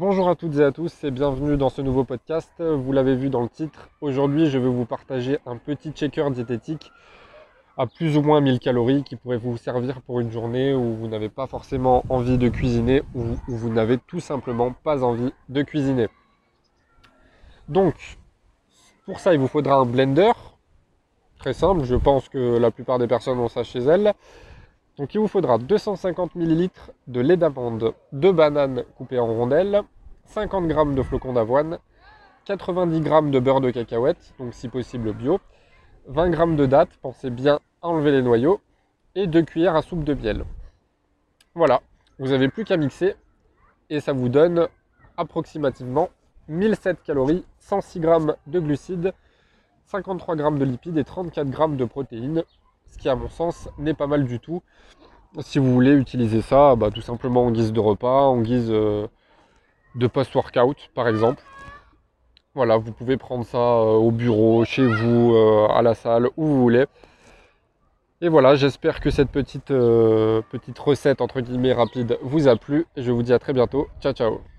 Bonjour à toutes et à tous et bienvenue dans ce nouveau podcast. Vous l'avez vu dans le titre, aujourd'hui je vais vous partager un petit checker diététique à plus ou moins 1000 calories qui pourrait vous servir pour une journée où vous n'avez pas forcément envie de cuisiner ou vous n'avez tout simplement pas envie de cuisiner. Donc, pour ça il vous faudra un blender, très simple, je pense que la plupart des personnes ont ça chez elles. Donc il vous faudra 250 ml de lait d'amande, 2 bananes coupées en rondelles, 50 g de flocons d'avoine, 90 g de beurre de cacahuète, donc si possible bio, 20 g de dattes, pensez bien à enlever les noyaux, et 2 cuillères à soupe de miel. Voilà, vous n'avez plus qu'à mixer et ça vous donne approximativement 1007 calories, 106 g de glucides, 53 g de lipides et 34 g de protéines ce qui à mon sens n'est pas mal du tout. Si vous voulez utiliser ça, bah, tout simplement en guise de repas, en guise euh, de post-workout par exemple. Voilà, vous pouvez prendre ça euh, au bureau, chez vous, euh, à la salle, où vous voulez. Et voilà, j'espère que cette petite, petite recette entre guillemets rapide vous a plu. Je vous dis à très bientôt. Ciao ciao